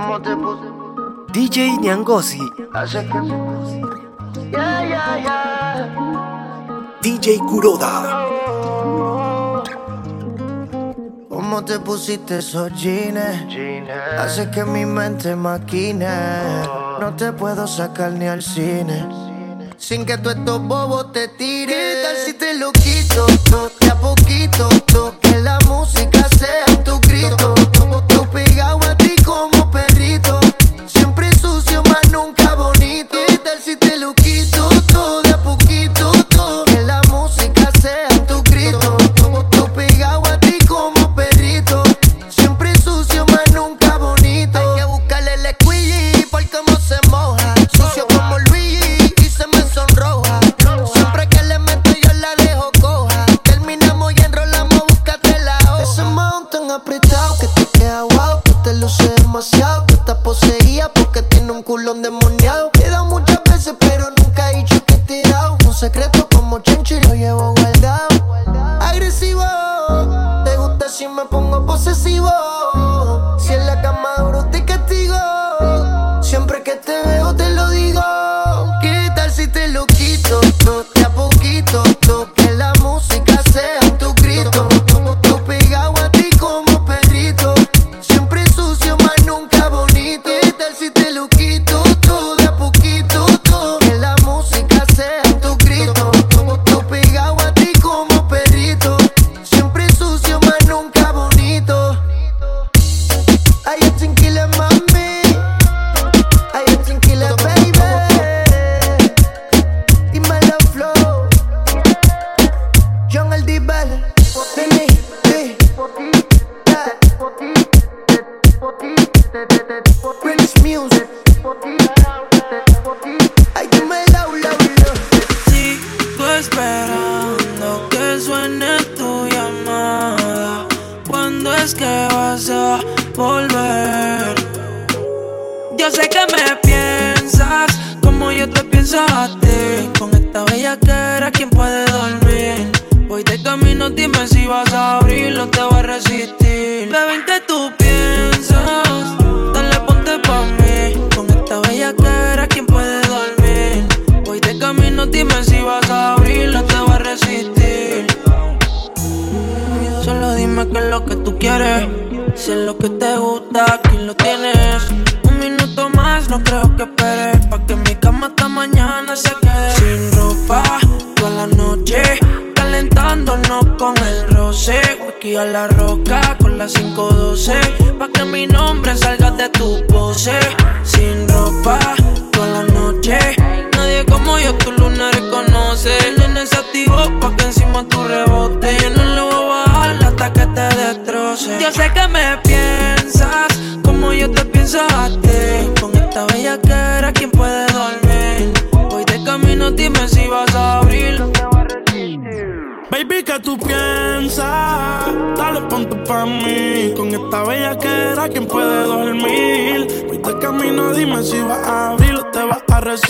¿Cómo te puse? DJ Niangosi. Hace que... Yeah, yeah, yeah. DJ Kuroda. ¿Cómo te pusiste esos jeans? Hace que mi mente maquine. No te puedo sacar ni al cine. Sin que tú estos bobos te tires. ¿Qué tal si te lo quito? De a poquito. Que la música sea tu grito. sé lo que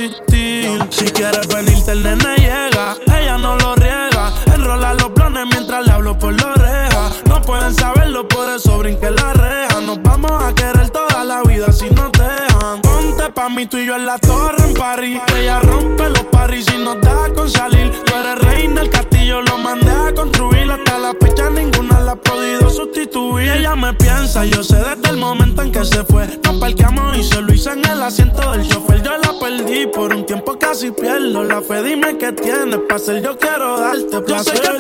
tu yo quiero darte placer.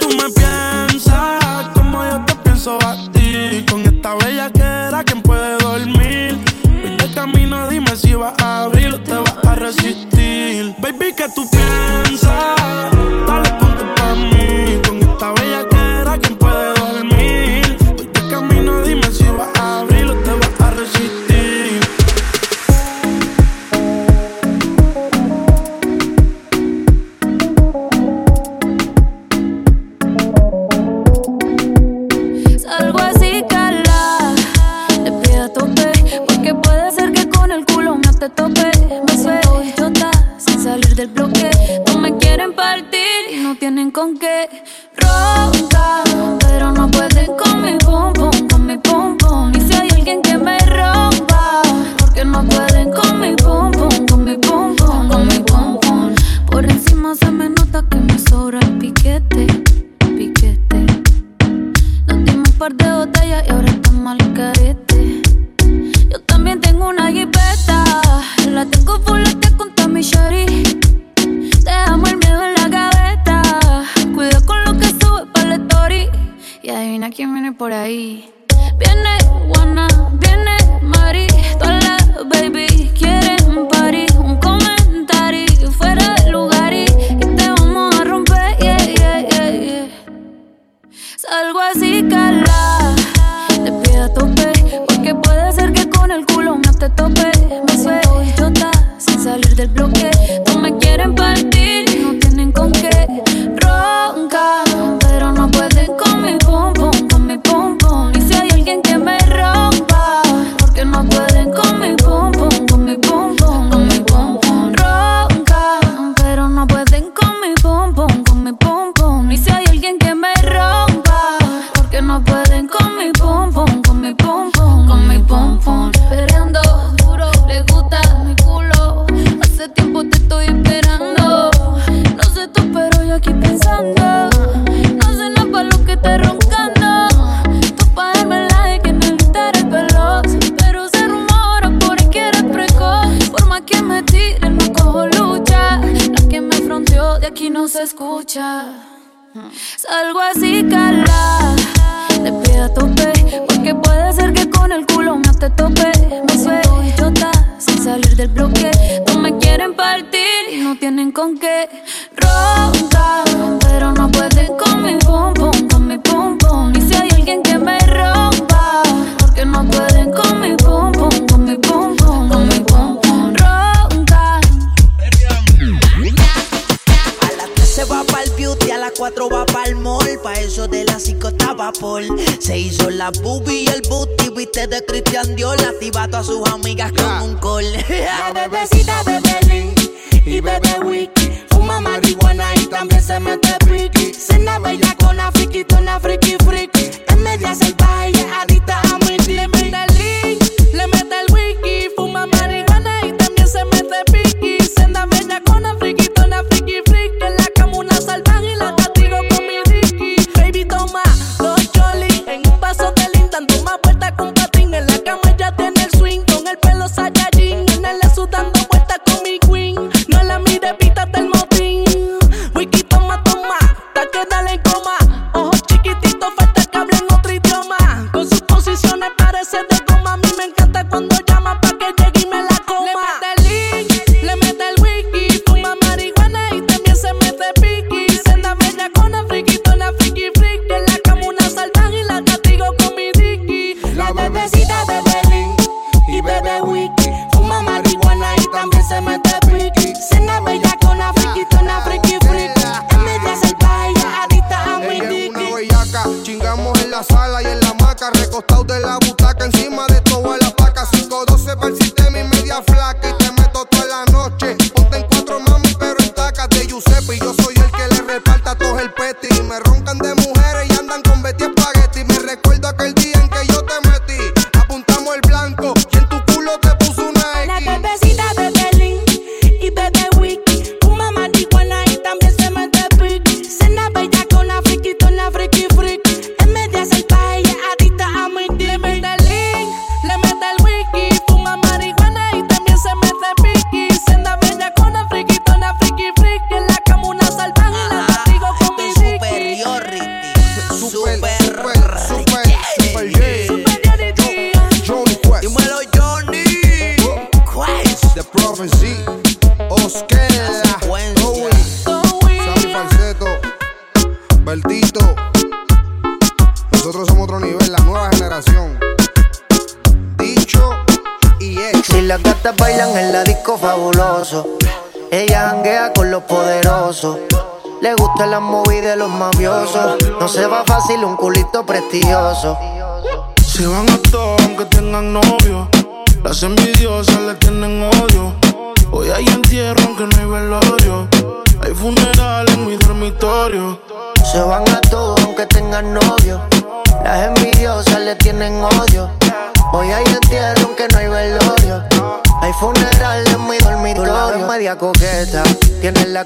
se van a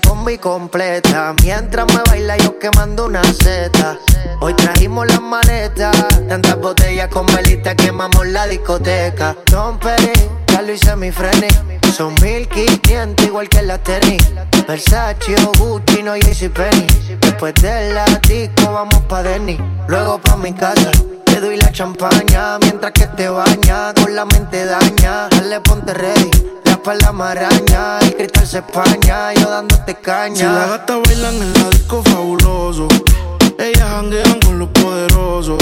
combi completa. Mientras me baila yo quemando una seta. Hoy trajimos las maletas, tantas botellas con velitas quemamos la discoteca. Don Perín ya lo hice mi freni. Son 1500 igual que la tenis. Versace o Gucci, no Penny. Después de la disco vamos pa' Denny. Luego pa' mi casa. Te doy la champaña mientras que te baña. Con la mente daña. Dale, ponte ready. La espalda maraña. El cristal se españa. Yo dándote caña. Si la gata bailan en el disco fabuloso. Ellas janguean con los poderosos.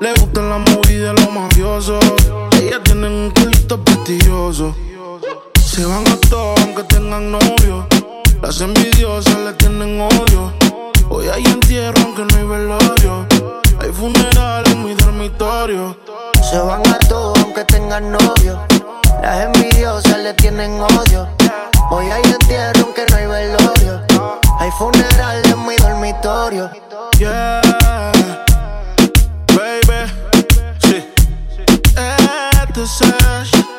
Le gustan la movida de los mafiosos. Ellas tienen un culito prestigioso. Se van a todos aunque tengan novio. Las envidiosas le tienen odio. Hoy hay entierro aunque no hay velorio. Hay funeral en mi dormitorio. Se van a todos aunque tengan novio. Las envidiosas le tienen odio. Hoy hay entierro aunque no hay velorio. Hay funeral en mi dormitorio. Yeah, baby. Sí. Este es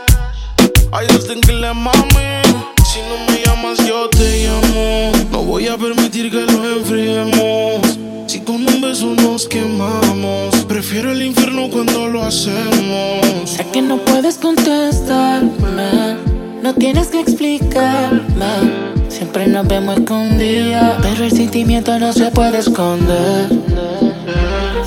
Ay, le mami. Si no me llamas, yo te llamo. No voy a permitir que lo enfriemos. Si con un beso nos quemamos, prefiero el infierno cuando lo hacemos. Sé que no puedes contestarme, no tienes que explicarme. Siempre nos vemos escondidas, pero el sentimiento no se puede esconder.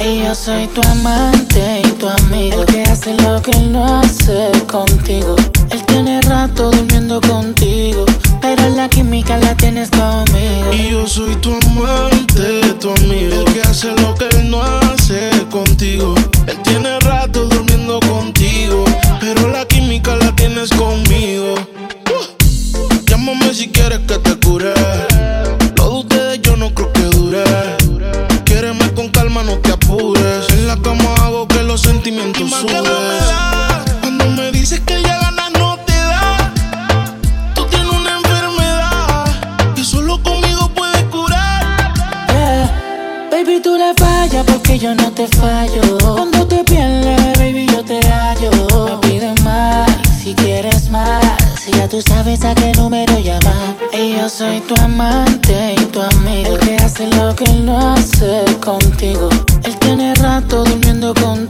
Y yo soy tu amante y tu amigo, el que hace lo que no hace contigo. Él tiene rato durmiendo contigo, pero la química la tienes conmigo. Y yo soy tu amante, tu amigo, el que hace lo que él no hace contigo. Él tiene rato durmiendo contigo, pero la química la tienes conmigo. Uh, llámame si quieres que te cure. Lo de ustedes yo no creo que dure. Quiereme con calma, no te apures. En la cama hago que los sentimientos suben. Porque yo no te fallo. Cuando te pierdes, baby, yo te hallo. Me pides más si quieres más. Si ya tú sabes a qué número llamar. Y yo soy tu amante y tu amigo. El que hace lo que él no hace contigo. Él tiene rato durmiendo contigo.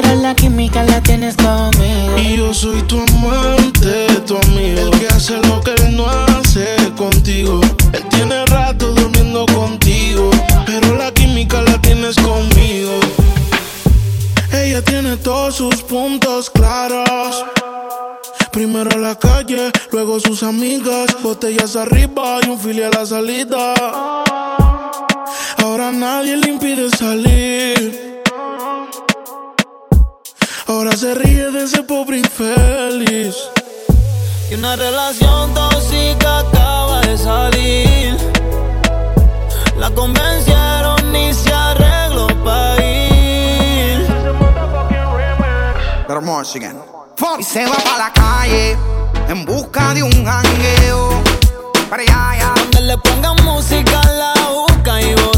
pero la química la tienes conmigo. Y yo soy tu amante, tu amigo. El que hace lo que él no hace contigo. Él tiene rato durmiendo contigo. Pero la química la tienes conmigo. Ella tiene todos sus puntos claros. Primero la calle, luego sus amigas. Botellas arriba y un fili a la salida. Ahora nadie le impide salir. Ahora se ríe de ese pobre infeliz. Y una relación tóxica acaba de salir. La convencieron y se arregló para ir. Y se va para la calle en busca de un jangueo. Para allá, allá. Donde le pongan música a la boca y botelleo.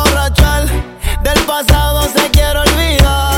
pasado se quiere olvidar.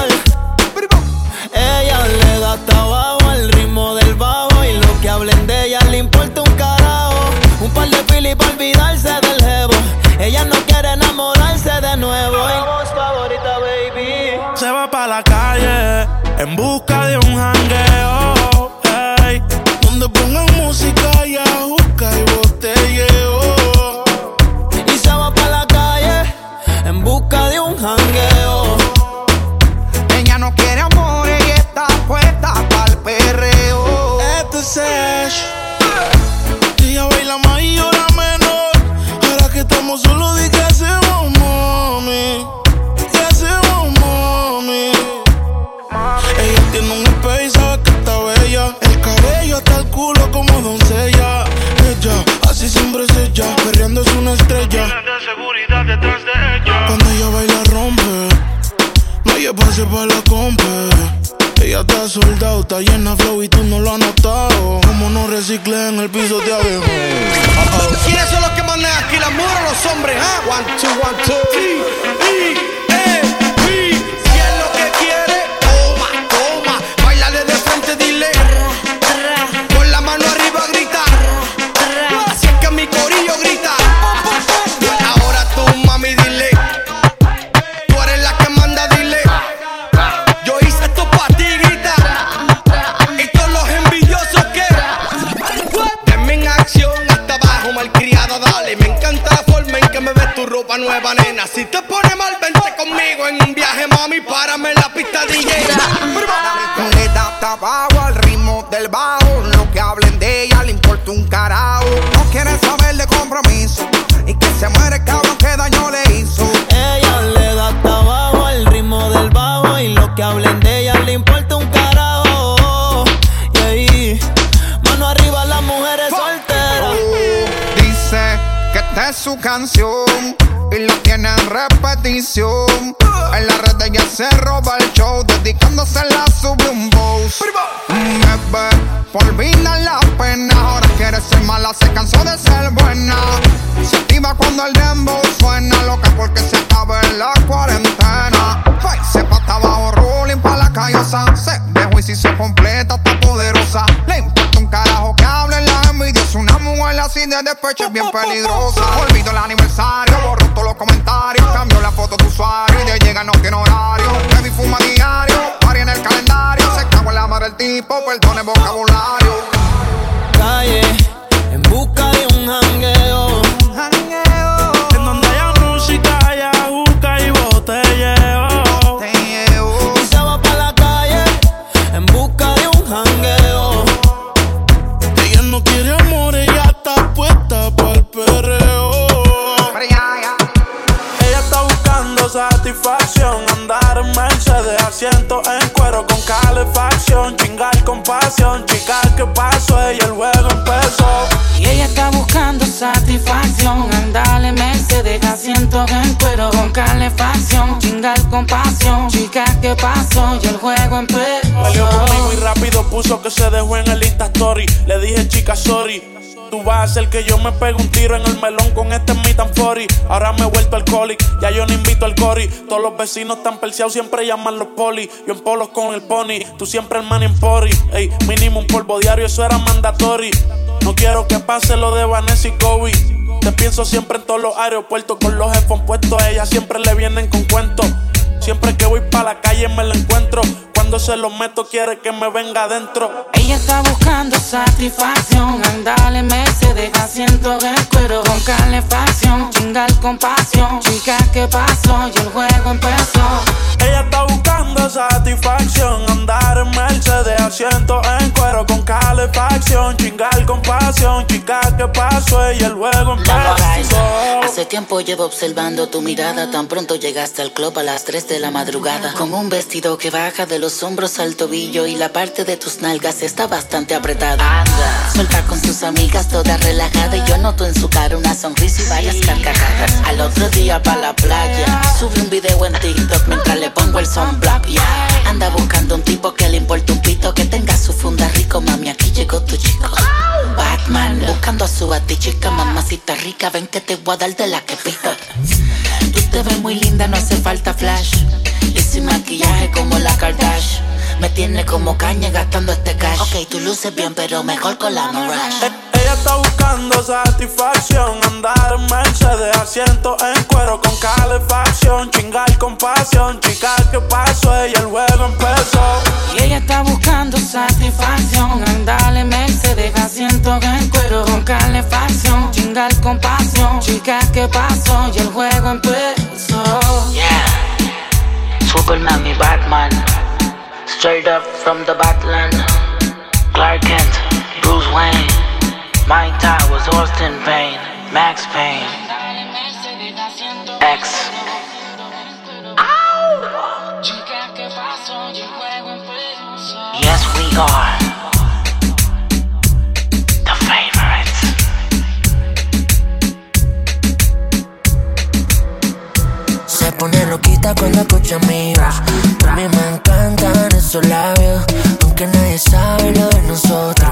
Y la tiene en repetición. En la red ella se roba el show, dedicándose la sube un boss. Bebé, por vida la pena, ahora quiere ser mala, se cansó de ser buena. Se activa cuando el dembow suena, loca porque se acaba en la de despecho es bien peligrosa. Olvido el aniversario, dejó en el Insta Story. Le dije, chica, sorry. Tú vas a hacer que yo me pegue un tiro en el melón con este mi tan 40. Ahora me he vuelto alcoholic, ya yo no invito al cori. Todos los vecinos tan perseados siempre llaman los poli. Yo en polos con el pony, tú siempre el man en pori. Ey, mínimo un polvo diario, eso era mandatory. No quiero que pase lo de Vanessa y Kobe. Te pienso siempre en todos los aeropuertos con los headphones puestos. A ella siempre le vienen con cuentos. Siempre que voy pa' la calle me la encuentro. Cuando se lo meto quiere que me venga adentro. Ella está buscando satisfacción. Andale Mercedes, asiento en cuero con calefacción. Chingar con pasión. Chica, ¿qué pasó? Y el juego empezó. Ella está buscando satisfacción. Andar en Mercedes, asiento en cuero con calefacción. Chingar con pasión. Chica, ¿qué pasó? Y el juego empezó. Hace tiempo llevo observando tu mirada. Tan pronto llegaste al club a las 3 de la madrugada. Con un vestido que baja de los hombros al tobillo y la parte de tus nalgas está bastante apretada. Anda. Suelta con sus amigas, toda relajada. Y yo noto en su cara una sonrisa y varias carcajadas. Al otro día pa' la playa. Sube un video en TikTok mientras le pongo el sunblock. Yeah. Anda buscando un tipo que le importe un pito. Que tenga su funda rico, mami. Aquí llegó tu chico. Batman buscando a su batichica, mamacita rica. Ven que te voy a dar de la que pica. Tú te ves muy linda, no hace falta flash. Tiene como caña gastando este cash. Ok, tú luces bien, pero mejor con la Mirage. Ella está buscando satisfacción. Andar en Mercedes, asiento en cuero con calefacción. Chingar con pasión. Chica, ¿qué pasó? Ella el juego empezó. Y satisfacción. Andale, me se deja siento en cuero con calefacción. Chingar con pasión, chicas, ¿qué pasó? Y el juego empezó. Yeah, Superman, mi Batman. Straight up from the Batland. Clark Kent, Bruce Wayne. Mike Towers, Austin Payne, Max Payne. X. Ow! Yes, we are. Pone loquita cuando escucha mi voz. A mí me encantan esos labios, aunque nadie sabe lo de nosotros.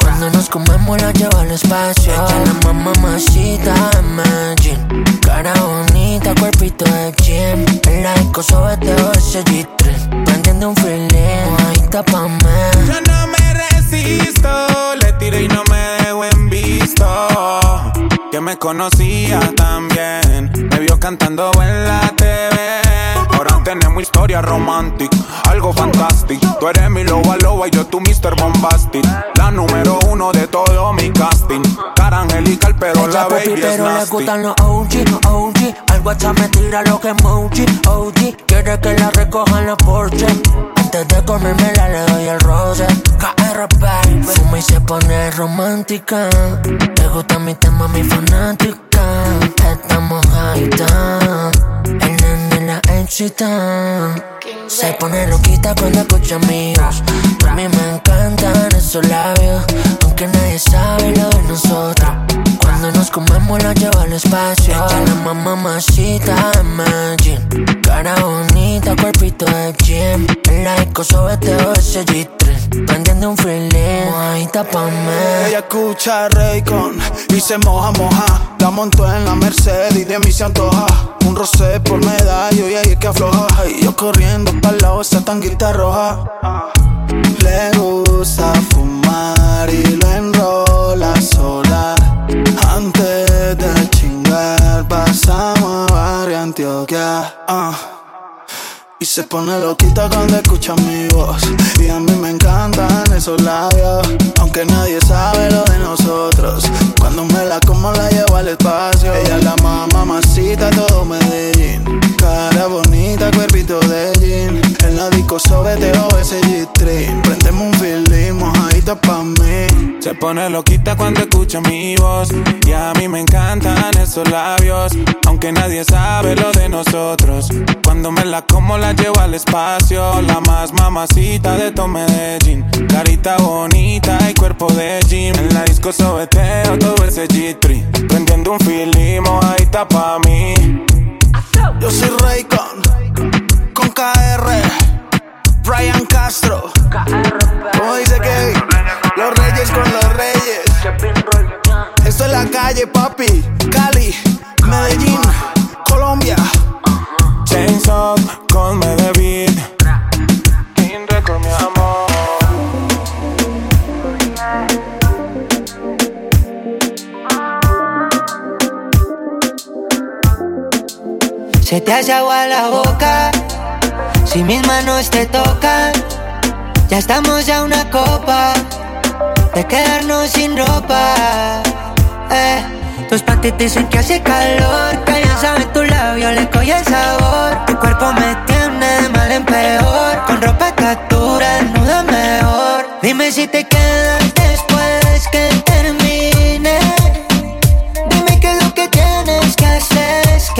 Cuando nos comemos la lleva al espacio. Ella la mamá de Medellín. Cara bonita, cuerpito de gym. El laico sobeteo ese G3. Prendiendo un feeling, está pa' mí. Le tiré y no me dejo en visto. Que me conocía también, me vio cantando en la TV. Ahora tenemos historia romántica, algo fantástico. Tú eres mi loba loba y yo tu Mr. Bombastic. La número uno de todo mi casting. Cara angelical, pero la Ella baby pupi, es pero le gustan los OG, OG Al WhatsApp me tira lo que emoji, OG Quiere que la recojan la Porsche Antes de comérmela le doy el roce KR, baby Fuma y se pone romántica Le gusta mi tema, mi fanática Estamos la Se pone loquita cuando escucha voz. A mí me encantan esos labios Aunque nadie sabe lo de nosotros. Cuando nos comemos la lleva al espacio. Ella la mamá mamacita de Medellín. Cara bonita, cuerpito de gym. El laico sobeteo ese G3 Prendiendo un feeling, mojadita pa' mí Ella escucha Raycon y se moja, moja. La montó en la Mercedes y de mí se antoja. Un rosé por medallo corriendo para lado esa tanguita roja. Le gusta fumar y lo enrola sola. Antes de chingar, pasamos a Barrio Antioquia. ah. Y se pone loquita cuando escucha mi voz Y a mí me encantan esos labios Aunque nadie sabe lo de nosotros Cuando me la como la llevo al espacio Ella es la mamá mamacita todo Medellín Cara bonita, cuerpito de jean. En la disco sobeteo ese G-String. Prendemos un feeling, mojadita pa' mí. Se pone loquita cuando escucha mi voz. Y a mí me encantan esos labios. Aunque nadie sabe lo de nosotros. Cuando me la como la llevo al espacio. La más mamacita de todo Medellín. Carita bonita y cuerpo de gym En la disco sobeteo todo ese G-String. Prendiendo un feeling, mojadita pa' mí Yo soy Raycon Con KR Brian Castro. ¿Cómo dice Kevin? Los reyes con los reyes. Esto es la calle, papi Cali, Medellín, Colombia. Chainsaw con Medellín Se te hace agua la boca si mis manos te tocan. Ya estamos a una copa de quedarnos sin ropa. Eh, tus panties dicen que hace calor, que ya saben tu labio le coge el sabor. Tu cuerpo me tiene mal en peor, con ropa estatura desnuda mejor. Dime si te quedas después que termine. Dime qué es lo que tienes que hacer, es.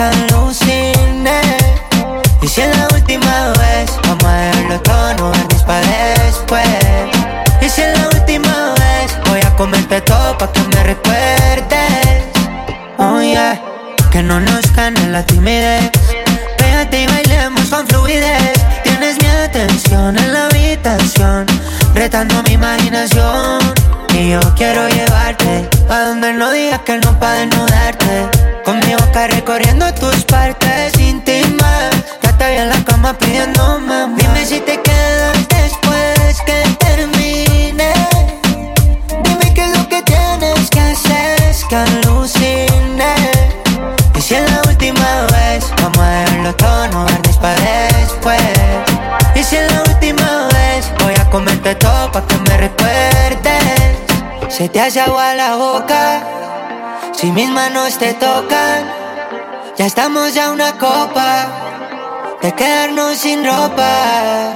Pa' que me recuerdes. Oh yeah, que no nos gane la timidez. Pégate y bailemos con fluidez. Tienes mi atención en la habitación, retando mi imaginación. Y yo quiero llevarte a donde no digas que no pa' desnudarte. Con mi boca recorriendo tus partes íntimas. Ya vi en la cama pidiendo te hace agua la boca. Si mis manos te tocan, ya estamos ya una copa de quedarnos sin ropa.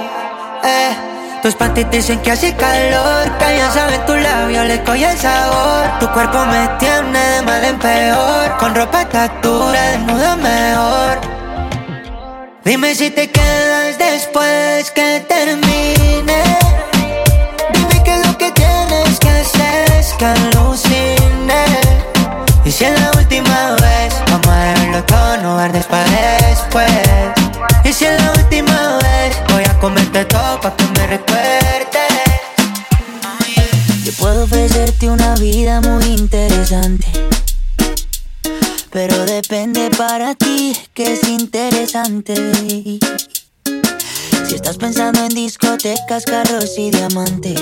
Eh. Tus panties dicen que hace calor, que ya saben tus labios le coge el sabor. Tu cuerpo me tiene de mal en peor, con ropa captura desnuda mejor. Dime si te quedas después que termine. Y si es la última vez, vamos a dejarlo todo, no verdes para después. Y si es la última vez, voy a comerte todo pa' que me recuerdes. Yo puedo ofrecerte una vida muy interesante. Pero depende para ti que es interesante. Si estás pensando en discotecas, carros y diamantes.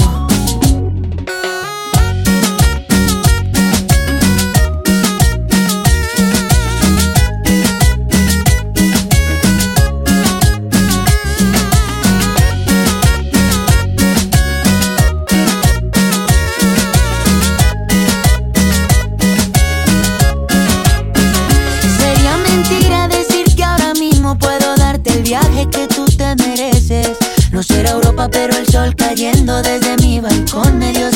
cayendo desde mi balcón medio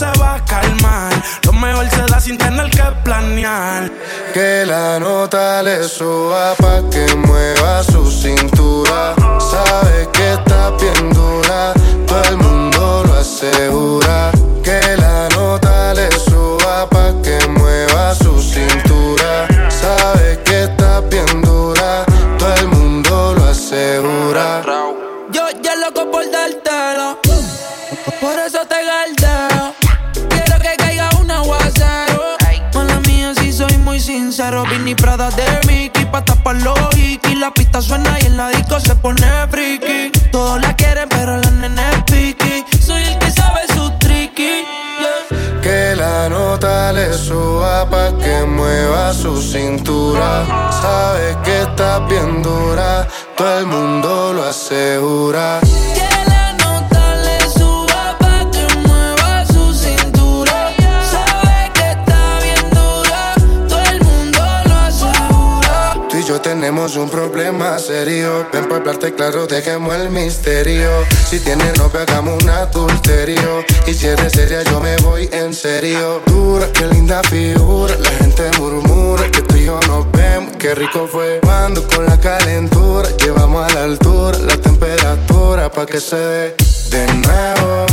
se va a calmar. Lo mejor se da sin tener que planear. Que la nota le suba pa' que mueva su cintura. Sabe que está bien dura, todo el mundo lo asegura. La pista suena y en la disco se pone friki. Todos la quieren, pero la nena es piqui. Soy el que sabe su tricky. Que la nota le suba pa' que mueva su cintura. Sabe que está bien dura, todo el mundo lo asegura. Tenemos un problema serio. Ven para hablarte claro, dejemos el misterio. Si tienes novia, hagamos un adulterio. Y si eres seria, yo me voy en serio. Dura, qué linda figura. La gente murmura que tú y yo nos vemos. Qué rico fue cuando con la calentura llevamos a la altura la temperatura pa' que se dé de nuevo.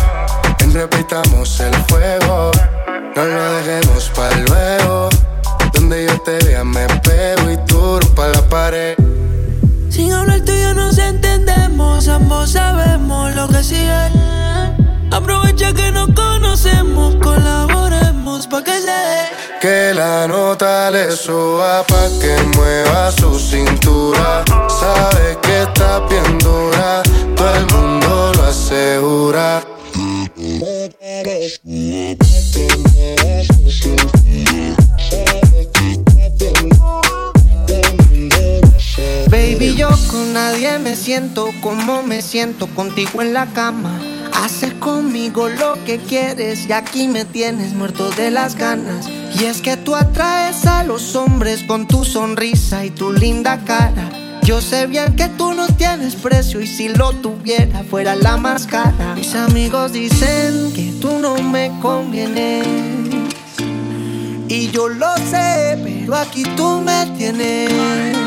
Repitamos el fuego. No lo dejemos para luego. Donde yo te vea me pared. Sin hablar tú y yo nos entendemos, ambos sabemos lo que sigue. Aprovecha que nos conocemos, colaboremos pa' que se dé. Que la nota le suba pa' que mueva su cintura. Sabe que está bien dura, todo el mundo lo asegura. Con nadie me siento como me siento contigo en la cama. Haces conmigo lo que quieres y aquí me tienes muerto de las ganas. Y es que tú atraes a los hombres con tu sonrisa y tu linda cara. Yo sé bien que tú no tienes precio y si lo tuviera fuera la más cara. Mis amigos dicen que tú no me convienes. Y yo lo sé, pero aquí tú me tienes.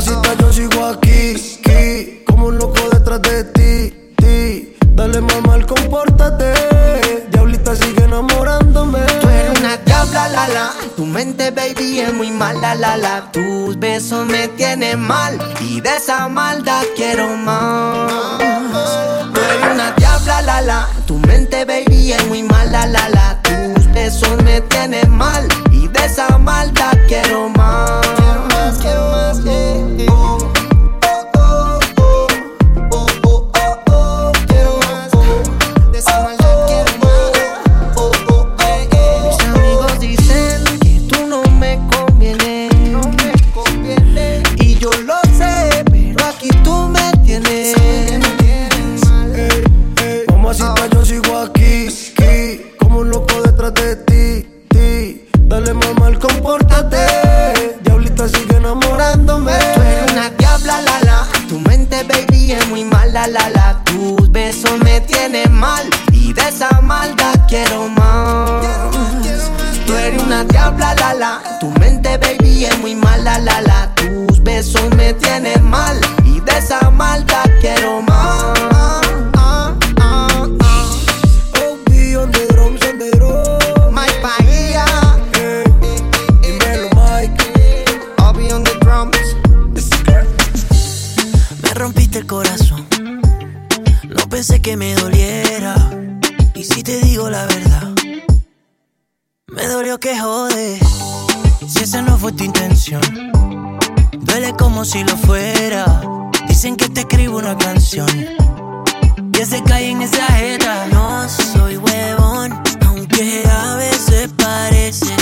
Mamacita, yo sigo aquí, aquí, como un loco detrás de ti, ti. Dale mamá, al compórtate. Diablita sigue enamorándome. Tú eres una diabla, la la. Tu mente, baby, es muy mala, la la. Tus besos me tienen mal. Y de esa maldad quiero más. Tú eres una diabla, la la. Tu mente, baby, es muy mala, la la. Tus besos me tienen mal. Duele como si lo fuera. Dicen que te escribo una canción. Que se cae en esa jeta. No soy huevón, aunque a veces parece.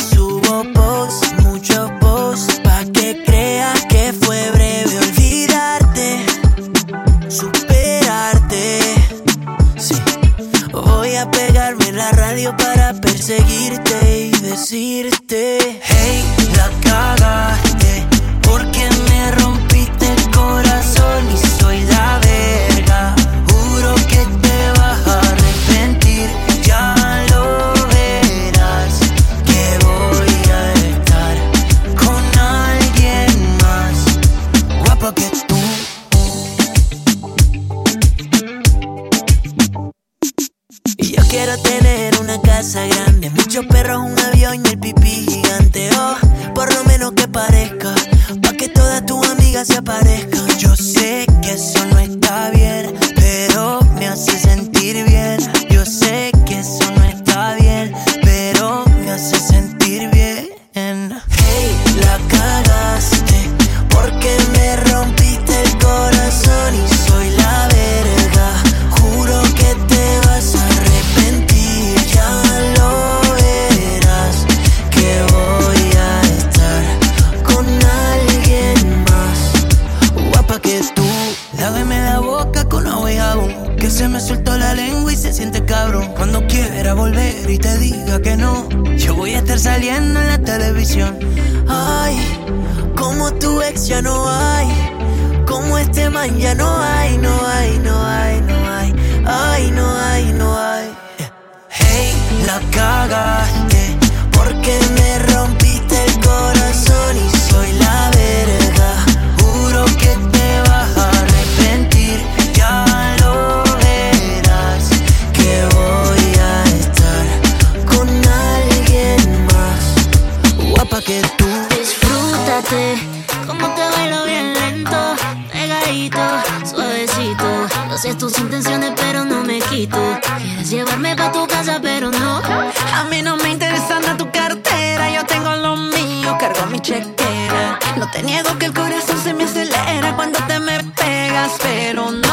pero no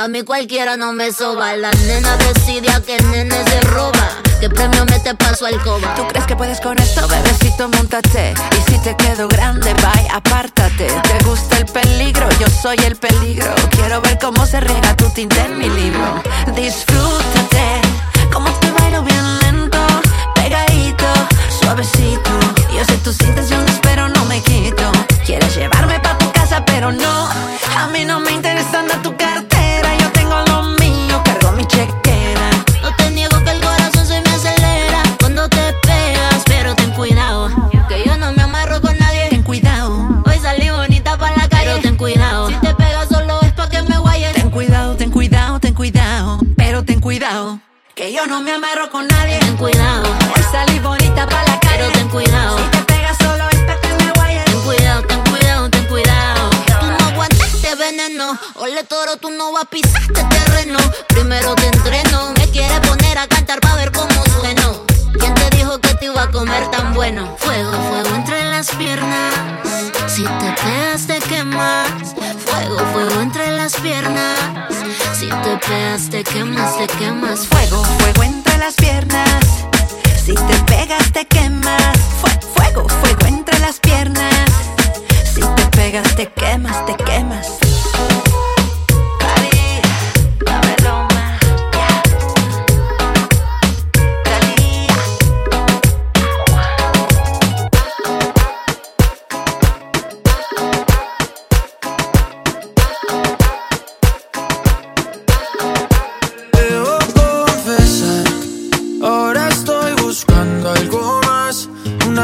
A mí cualquiera no me soba. La nena decide a qué nene se roba. ¿Qué premio me te paso al coba? ¿Tú crees que puedes con esto, bebecito? Montate. Y si te quedo grande, bye, apártate. ¿Te gusta el peligro? Yo soy el peligro. Quiero ver cómo se riega tu tinta en mi libro. Disfrútate, como te bailo bien lento, pegadito, suavecito. Yo sé tus intenciones, pero no me quito. Quieres llevarme pa' pero no. A mí no me interesa andar tu cartera. Yo tengo lo mío, cargo mi chequera. No te niego que el corazón se me acelera cuando te pegas, pero ten cuidado. Que yo no me amarro con nadie. Ten cuidado, Hoy salí bonita para la calle, pero ten cuidado. Si te pegas solo es pa' que me guayes. ten cuidado, ten cuidado, ten cuidado. Pero ten cuidado, que yo no me amarro con nadie. Ten cuidado, Hoy salí bonita pa' la calle. pero ten cuidado. Ole toro, tú no vas a pisar este terreno. Primero te entreno. Me quieres poner a cantar pa' ver cómo sueno. ¿Quién te dijo que te iba a comer tan bueno? Fuego, fuego entre las piernas. Si te pegas, te quemas. Fuego, fuego entre las piernas. Si te pegas, te quemas, te quemas. Fuego, fuego entre las piernas. Si te pegas, te quemas. Fue- fuego, fuego entre las piernas. Si te pegas, te quemas, te quemas.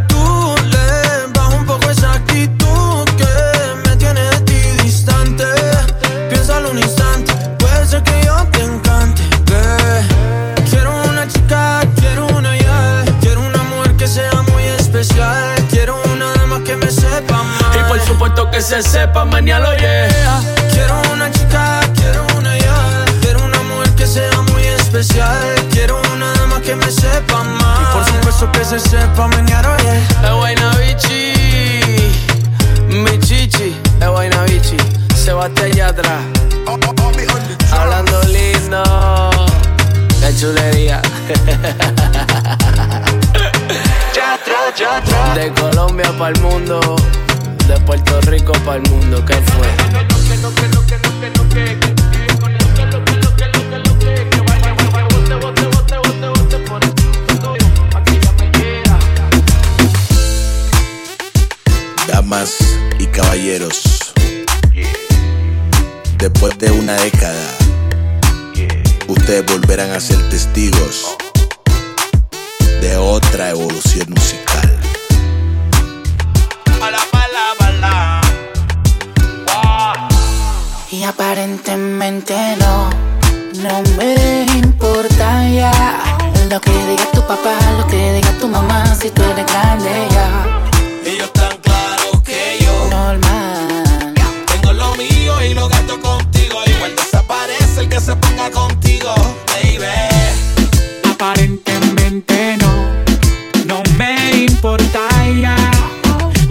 supuesto que se sepa mañana, yeah Quiero una chica, quiero una ya. Quiero un amor que sea muy especial. Quiero una dama que me sepa amar Y por supuesto que se sepa mañana, yeah Es vaina bichi Mi chichi. Es vaina bichi Sebastián Yatra Hablando lindo Qué chulería. De Colombia para el mundo El mundo ¿Qué fue? Damas y caballeros, después de una década, ustedes volverán a ser testigos de otra evolución musical. Y aparentemente no, no me importa ya. Lo que diga tu papá, lo que diga tu mamá, si tú eres grande ya. Ellos tan claros que yo. Normal. Tengo lo mío y lo gasto contigo. Igual desaparece el que se ponga contigo, baby. Aparentemente no, no me importa ya.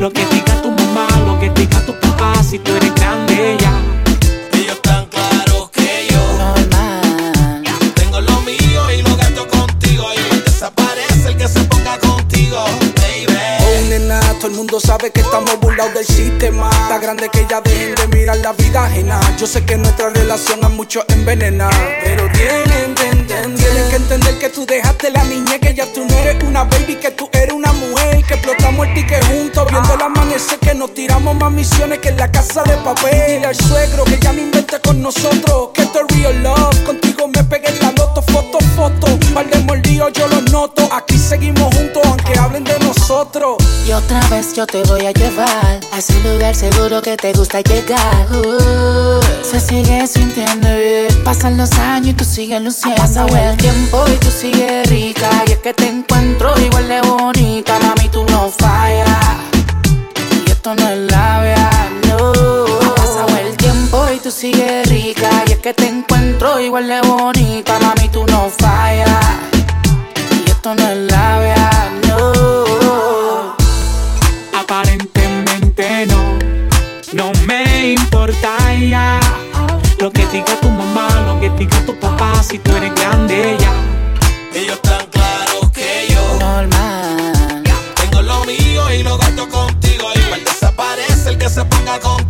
Lo que diga tu mamá, lo que diga tu papá, si tú eres todo el mundo sabe que estamos burlados del sistema. Está grande que ya dejen de mirar la vida ajena. Yo sé que nuestra relación a muchos envenena. Pero tienen que entender, tienen que entender que tú dejaste la niña, que ya tú no eres una baby, que tú eres una mujer. Que explotamos el ticket juntos, viendo el amanecer, que nos tiramos más misiones que la casa de papel. Dile al suegro que ya no invente con nosotros, que esto es real love. Contigo me pegué la loto, foto, foto. Par de mordidos yo los noto. Aquí seguimos juntos, Y otra vez yo te voy a llevar a ese lugar seguro que te gusta llegar. Uh, se sigue sintiendo bien. Pasan los años y tú sigues luciendo. Ha pasado el tiempo y tú sigues rica. Y es que te encuentro igual de bonita. Mami, tú no fallas. Y esto no es labia, no. Ha pasado el tiempo y tú sigues rica. Y es que te encuentro igual de bonita. Mami, tú no fallas. Y esto no es labia, no. Diga tu papá, si tú eres grande ya. Ellos tan claros que yo. Normal. Tengo lo mío y lo gasto contigo. Igual desaparece el que se ponga contigo,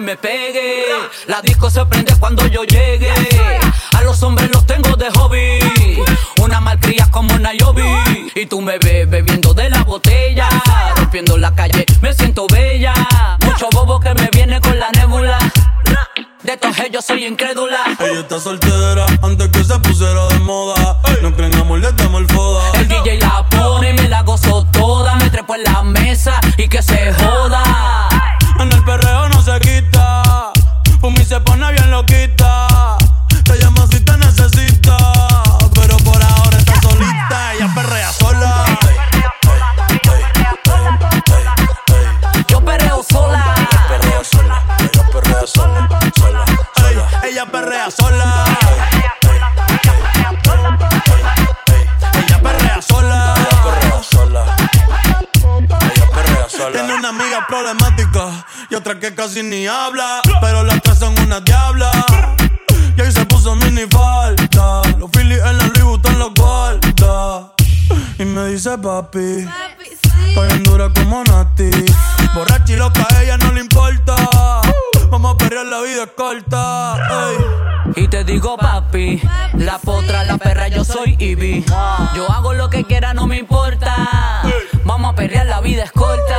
Me pegue. La disco se prende cuando yo llegue. A los hombres los tengo de hobby. Una malcria como Nayobi. Y tú me ves bebiendo de la botella. Rompiendo la calle, me siento bella. Mucho bobo que me viene con la nébula. De todos ellos soy incrédula. Ella está soltera antes que se pusiera de moda. No creen amor, le damos el foda. El DJ la pone, me la gozo toda. Me trepo en la mesa y que se joda. Se pone bien loquita. Te llama si te necesita. Pero por ahora está solita. Ella perrea sola. Yo perreo sola. Perrea sola, ella perrea sola, sola, sola. Ella perrea sola. Ella perrea sola. Perrea sola. Ella perrea sola. Problemática y otra que casi ni habla. Pero las tres son una diabla. Y ahí se puso mini falta. Los Phillies en la Louis Vuitton los guarda. Y me dice papi. Estoy en dura como Nati. Borracha y loca, a ella no le importa. Vamos a perrear, la vida es corta. ey. Y te digo papi, la potra, la perra, yo soy Ivy. Yo hago lo que quiera, no me importa. Vamos a pelear, la vida es corta.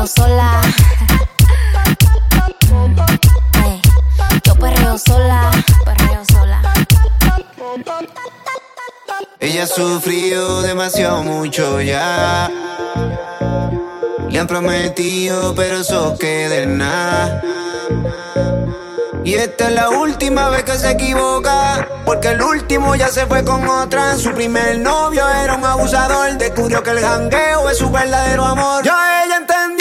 Perreo sola. Yo perreo sola. Perreo sola. Ella ha sufrido demasiado mucho ya. Le han prometido, pero eso queda en nada. Y esta es la última vez que se equivoca. Porque el último ya se fue con otra. Su primer novio era un abusador. Descubrió que el jangueo es su verdadero amor. Ya ella entendió.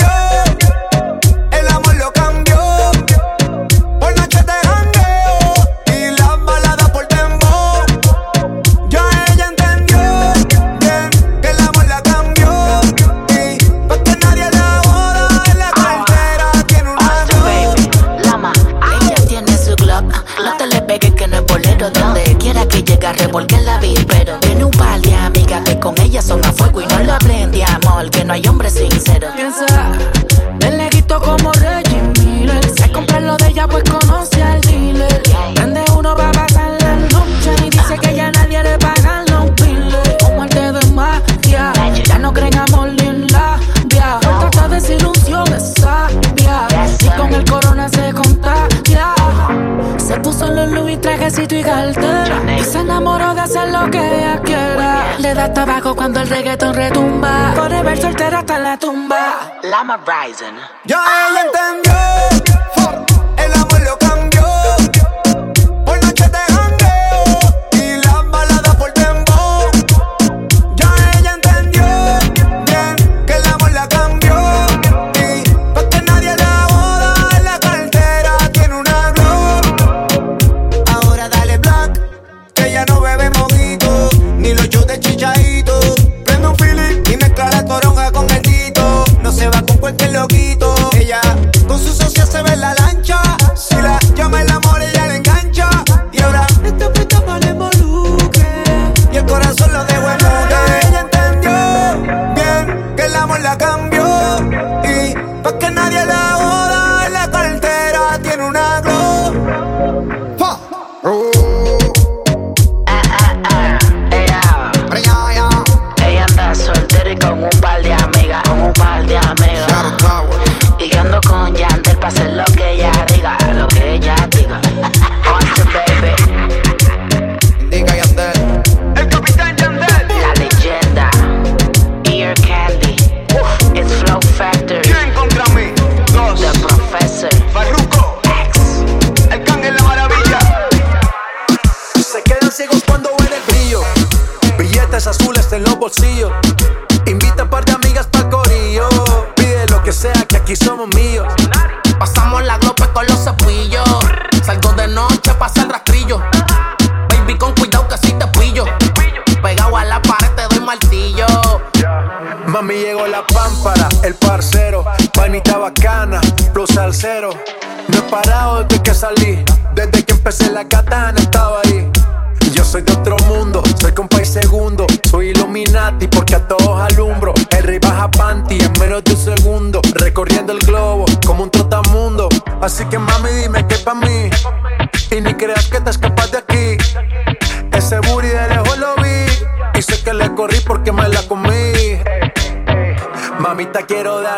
Que llegue a revolcar la vida. Pero tiene un par de amigas que con ella son a fuego y no lo hablen de amor. Que no hay hombre sincero. Piensa, da tabaco cuando el reggaeton retumba. Forever soltera hasta la tumba. Lama Rising. Ya ella entendió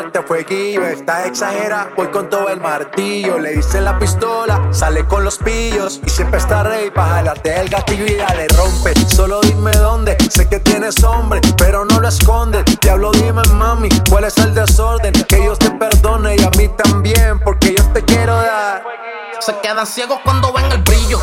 quiero darte fueguillo. Está exagera, voy con todo el martillo. Le hice la pistola, sale con los pillos. Y siempre está rey para jalarte el gatillo y le rompe. Solo dime dónde, sé que tienes hombre, pero no lo escondes. Diablo, dime, mami, cuál es el desorden. Que Dios te perdone y a mí también, porque yo te quiero dar. Se quedan ciegos cuando ven el brillo.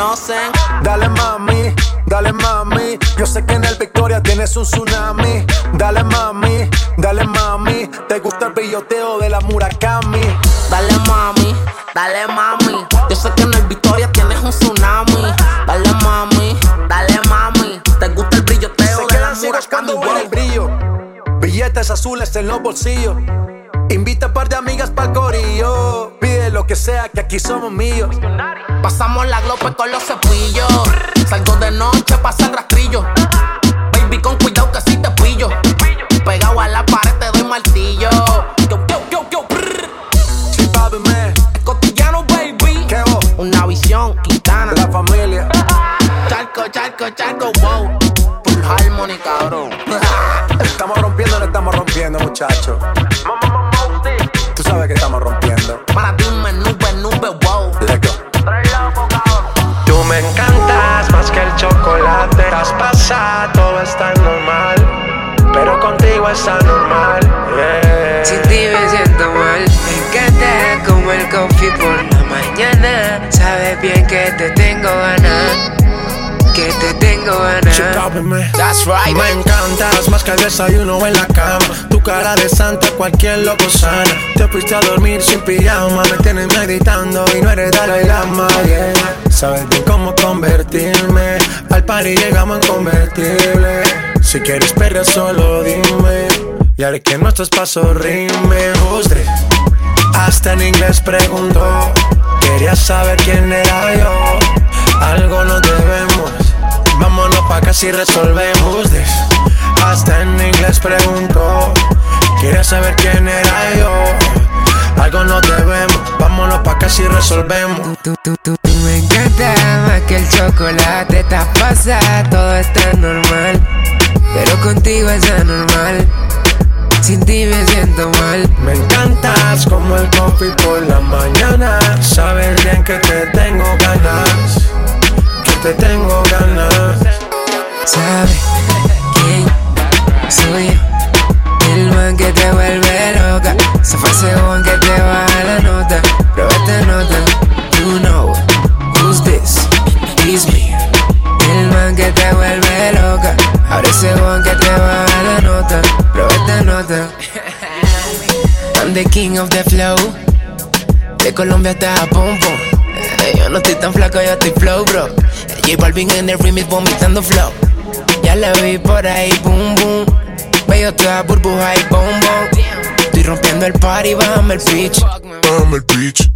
Conocen. Dale mami, dale mami. Yo sé que en el Victoria tienes un tsunami. Dale mami, dale mami. Te gusta el brilloteo de la Murakami. Dale mami, dale mami. Yo sé que en el Victoria tienes un tsunami. Dale mami, dale mami. Te gusta el brilloteo Se de la quedan ciegos cuando ven el brillo. Billetes azules en los bolsillos. Invita a par de amigas pa'l corillo. Pide lo que sea, que aquí somos míos. Pasamos la glope con los cepillos. Salgo de noche, pasa el rastrillo. Baby, con cuidado que si te pillo. Pegado a la pared, te doy martillo. Una visión, Quintana. La familia. Charco, charco, charco, wow. Full harmony, cabrón. Estamos rompiendo, no estamos rompiendo, muchachos. Es anormal. Yeah. Sin ti me siento mal. Me encanta como el coffee por la mañana. Sabes bien que te tengo ganas. Que te tengo ganas. That's right. Me encantas más que el desayuno en la cama. Tu cara de santa, cualquier loco sana. Te fuiste a dormir sin pijama. Me tienes meditando y no eres Dalai Lama. Yeah. Sabes bien cómo convertirme. Al party llegamos en convertible. Si quieres perder, solo dime. Y haré que nuestros pasos rimen. Usted hasta en inglés preguntó. Quería saber quién era yo. Algo nos debemos. Vámonos pa' acá si resolvemos. this. Hasta en inglés preguntó. Quería saber quién era yo. Algo nos debemos. Vámonos pa' acá si resolvemos. Tú, tú, tú, tú me encanta más que el chocolate. Estás pasada, todo está normal. Pero contigo es anormal. Sin ti me siento mal. Me encantas como el coffee por la mañana. Sabes bien que te tengo ganas. Que te tengo ganas. ¿Sabes quién soy yo? El man que te vuelve loca. Se fue ese one que te baja la nota. Pero esta nota, one que te baja la nota. Pero esta nota. I'm the king of the flow. De Colombia hasta Japón. Eh, Yo no estoy tan flaco, yo estoy flow, bro. J Balvin en el remix vomitando flow. Ya la vi por ahí, boom, boom. Veo toda burbuja y bombón. Estoy rompiendo el party, bájame el pitch. Bájame el pitch.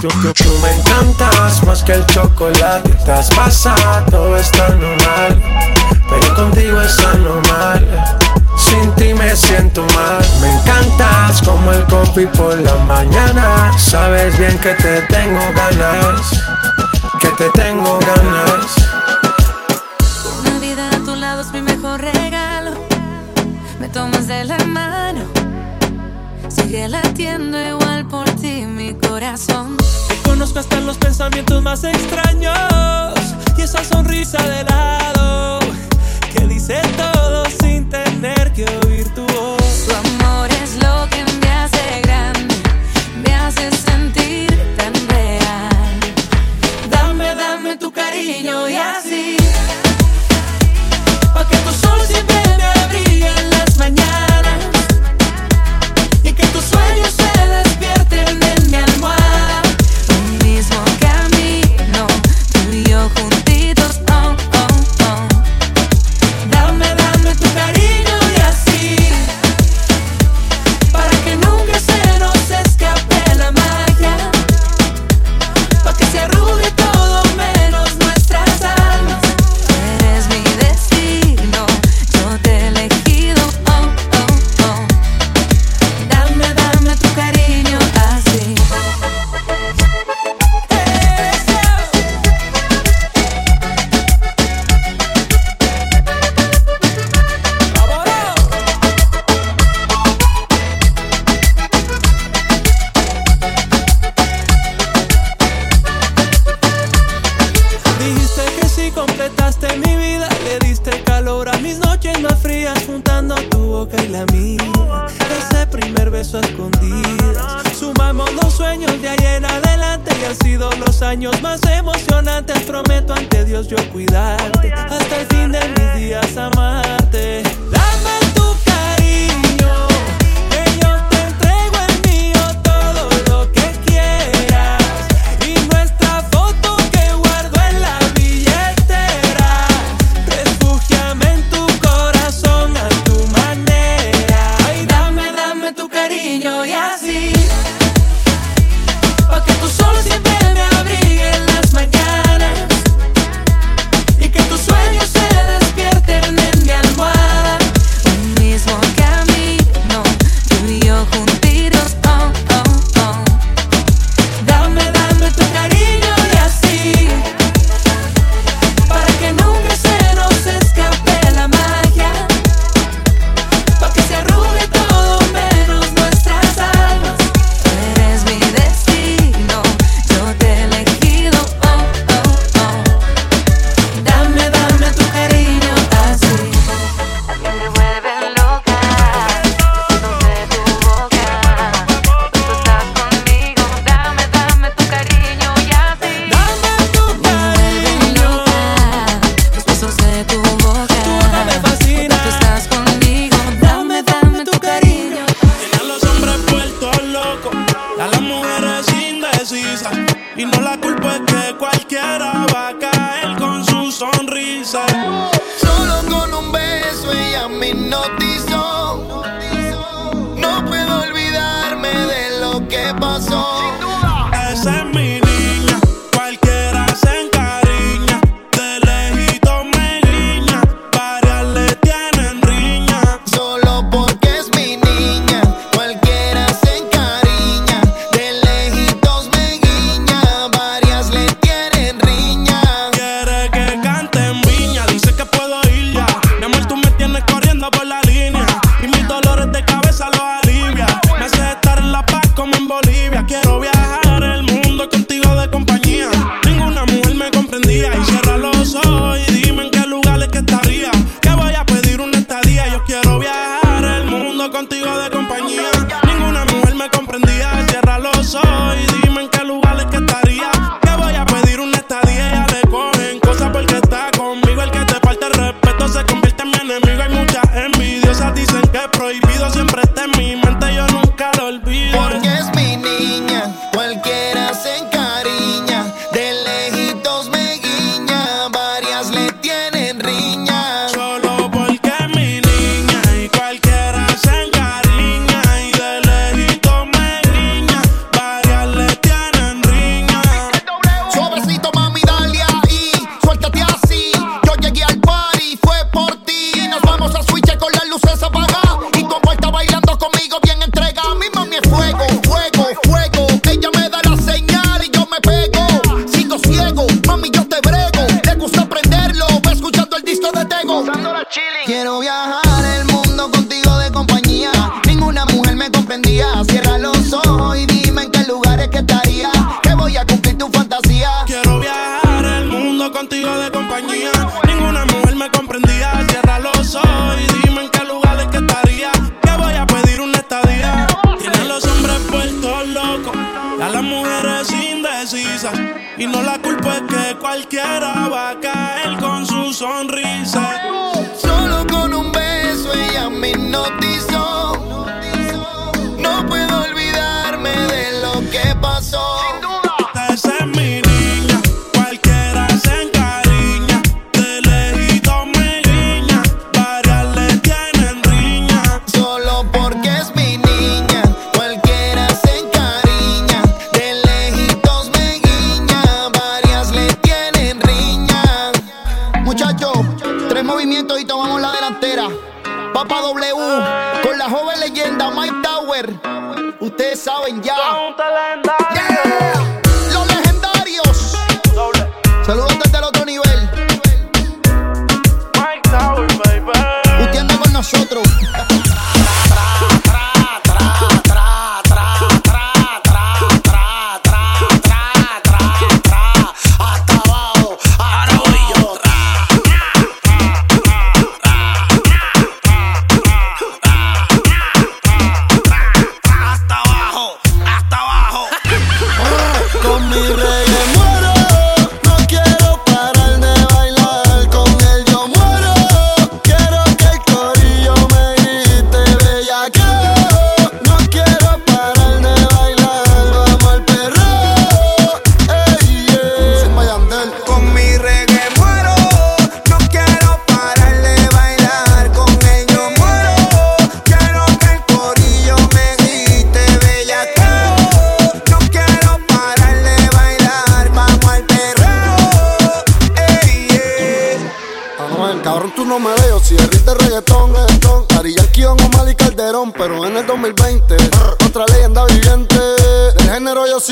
Tú me encantas más que el chocolate. Estás pasada, todo está normal. Pero contigo es anormal. Sin ti me siento mal. Me encantas como el coffee por la mañana. Sabes bien que te tengo ganas. Que te tengo ganas. Una vida a tu lado es mi mejor regalo. Me tomas de la mano Sigue latiendo igual por ti mi corazón. Te conozco hasta los pensamientos más extraños y esa sonrisa de lado que dice todo sin tener que oír tu voz. Tu amor es lo que me hace grande, me hace sentir tan real. Dame, dame tu cariño y así, pa que tu sol siempre me brille en las mañanas. and what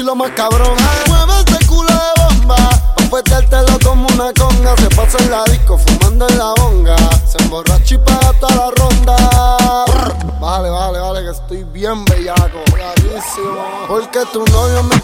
lo más cabrón. Mueve ese culo de bomba, petértelo como una conga. Se pasa en la disco fumando en la bonga. Se emborracha y paga toda la ronda. Vale, vale, vale, que estoy bien bellaco. Clarísimo. Porque tu novio me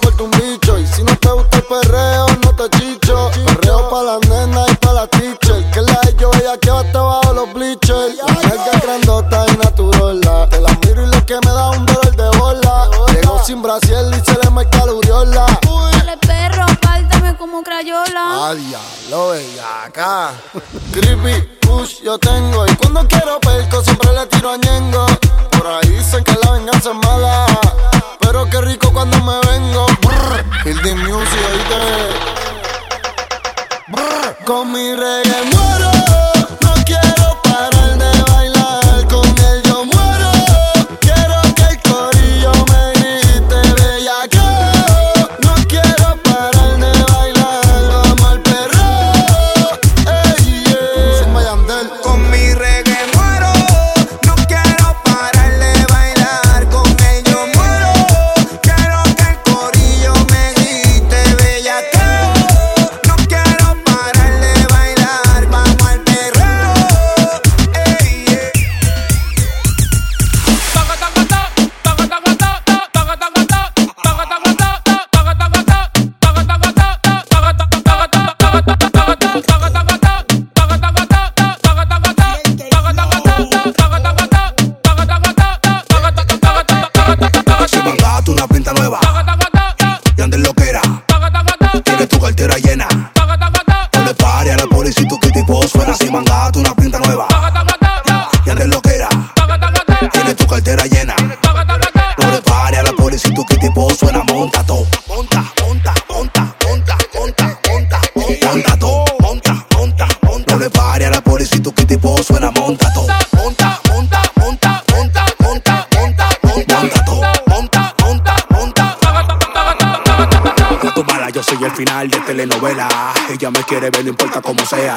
final de telenovela. Ella me quiere ver, no importa cómo sea,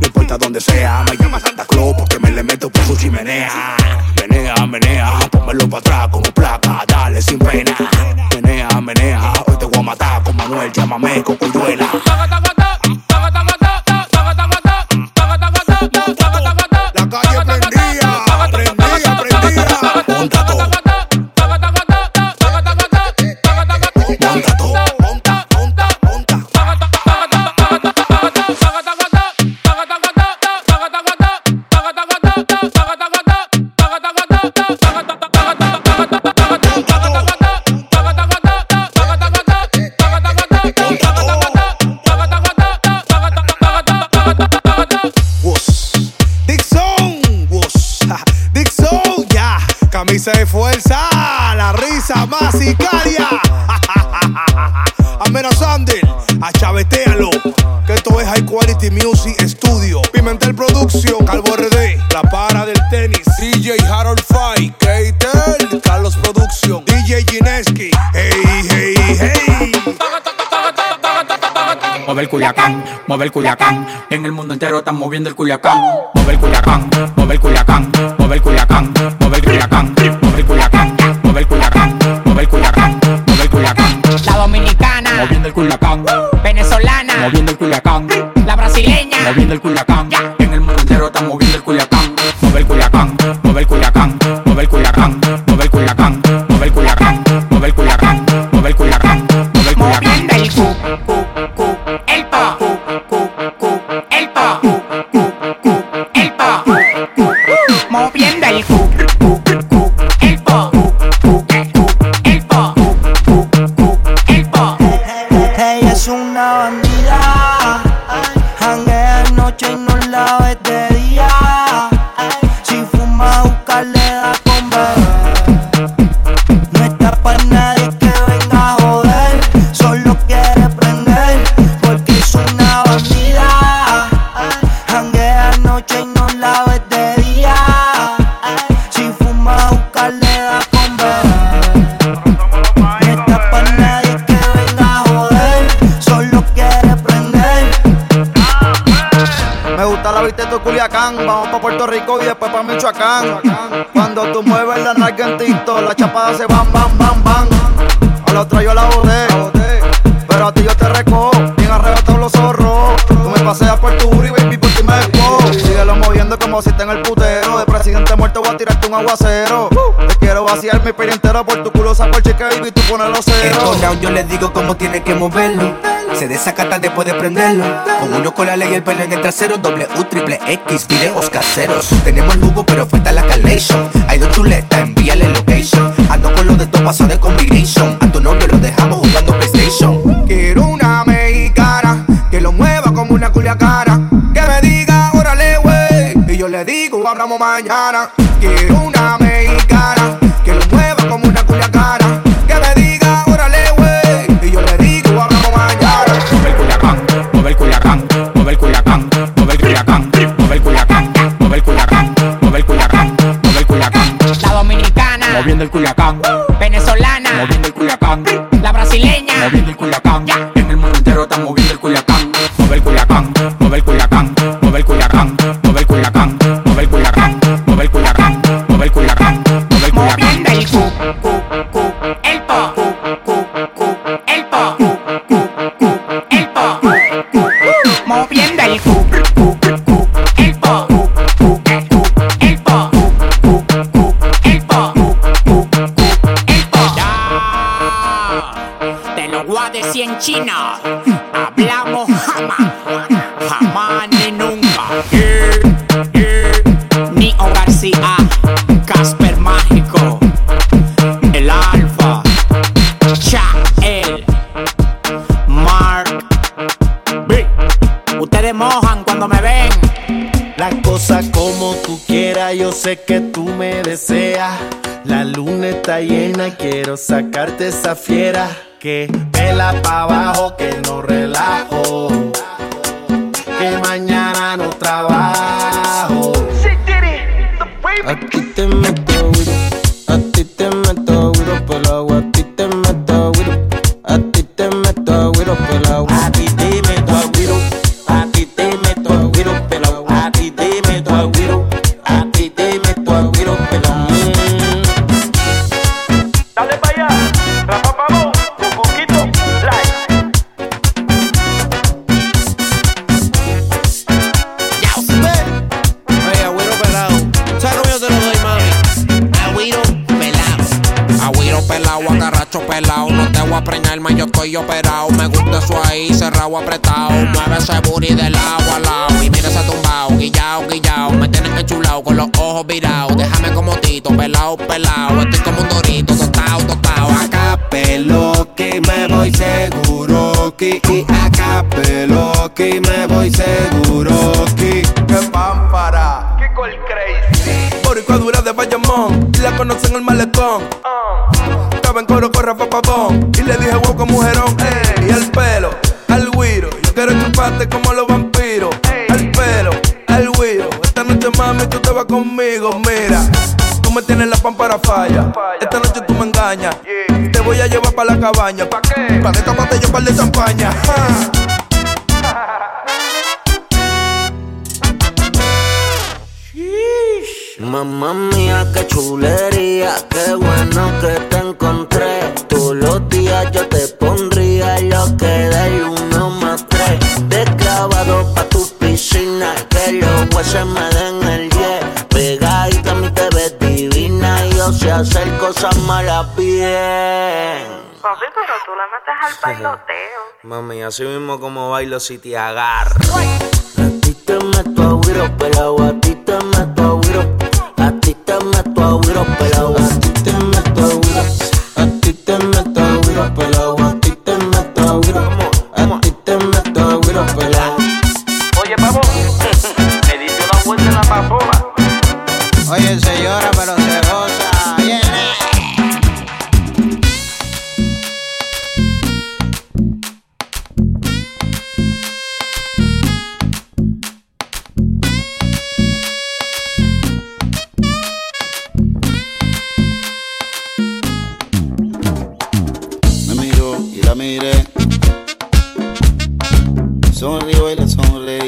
no importa dónde sea. Me llama Santa Claus porque me le meto por su chimenea. Menea, menea, pónmelo para atrás como placa, dale sin pena. Menea, menea, hoy te voy a matar con Manuel, llámame con cuyuela. Fuerza, la risa más sicaria. Culiacán, mueve el Culiacán. En el mundo entero están moviendo el Culiacán. Mueve el Culiacán, mueve el Culiacán, mueve el Culiacán, mueve el Culiacán, mueve el Culiacán, mueve el Culiacán, mueve el Culiacán, mueve el Culiacán. La dominicana, Moviendo el Culiacán, venezolana, moviendo el Culiacán, la brasileña, moviendo el Culiacán. En el mundo entero están moviendo el Culiacán. Mueve el Culiacán, mueve el Culiacán, Tu Culiacán. Vamos pa' Puerto Rico y después pa' Michoacán. Cuando tú mueves la nalga en tinto, la chapada se van, van, van, van. A la otra la boté. Pero a ti yo te recojo. Bien arrebatado los zorros. Tú me paseas por tu booty, baby, por ti me despojo. Síguelo moviendo como si está en el putero. De presidente muerto voy a tirarte un aguacero. Te quiero vaciar mi peli entera por tu culo, saco el cheque, baby, tú ponelo cero. Entonado yo le digo cómo tiene que moverlo. Se desacata después de prenderlo. Con uno con la ley y el pelo en el trasero. Doble U, triple X, videos caseros. Tenemos el jugo, pero falta la calation. Hay dos chuletas, envíale location. Ando con los de todo paso de combination. A tu novio lo dejamos jugando PlayStation. Quiero una mexicana que lo mueva como una culiacana. Güey. Y yo le digo, hablamos mañana. Quiero una mexicana que lo mueva como una culiacana. Que me diga, órale, güey. Y yo le digo, hablamos mañana. Mueve el Culiacán, mueve el Culiacán, mueve el Culiacán, mueve el Culiacán, mueve el Culiacán, mueve el Culiacán, mueve el Culiacán, mueve el Culiacán. La dominicana, Moviendo el Culiacán, venezolana, moviendo el Culiacán, la brasileña, moviendo el Culiacán. En el mundo entero están moviendo el Culiacán. Mueve el Culiacán, mueve el Culiacán, mueve el Culiacán, mueve el Culiacán, el cu, cu, cu, el po, cu, el po, el po, el el el el el en China. Sé que tú me deseas. La luna está llena y quiero sacarte esa fiera. Que vela pa' abajo, que no relajo. Que mañana no trabajo. cabaña. ¿Pa' qué? Pa' de tapate yo par de champaña. al bailoteo. Mami, así mismo como bailo si te agarro. Sonrío y la sonreí.